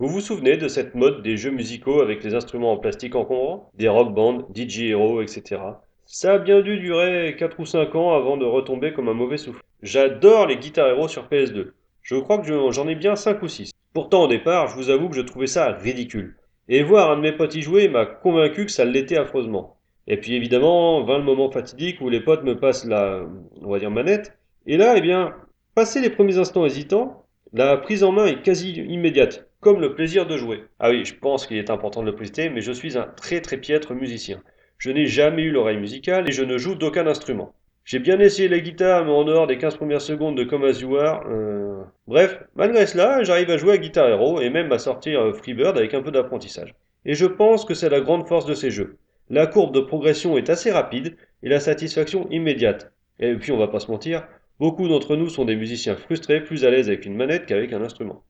Vous vous souvenez de cette mode des jeux musicaux avec les instruments en plastique encombrants? Des rock bands, DJ Hero, etc. Ça a bien dû durer 4 ou 5 ans avant de retomber comme un mauvais souffle. J'adore les Guitar Hero sur PS2. Je crois que je- j'en ai bien 5 ou 6. Pourtant au départ, je vous avoue que je trouvais ça ridicule. Et voir un de mes potes y jouer m'a convaincu que ça l'était affreusement. Et puis évidemment, vint le moment fatidique où les potes me passent la, on va dire, manette. Et là, eh bien, passé les premiers instants hésitants, la prise en main est quasi immédiate, comme le plaisir de jouer. Ah oui, je pense qu'il est important de le préciser, mais je suis un très très piètre musicien. Je n'ai jamais eu l'oreille musicale et je ne joue d'aucun instrument. J'ai bien essayé la guitare, mais en dehors des 15 premières secondes de Come As You Are, euh, Bref, malgré cela, j'arrive à jouer à Guitar Hero et même à sortir euh, Freebird avec un peu d'apprentissage. Et je pense que c'est la grande force de ces jeux. La courbe de progression est assez rapide et la satisfaction immédiate. Et puis on va pas se mentir, beaucoup d'entre nous sont des musiciens frustrés, plus à l'aise avec une manette qu'avec un instrument.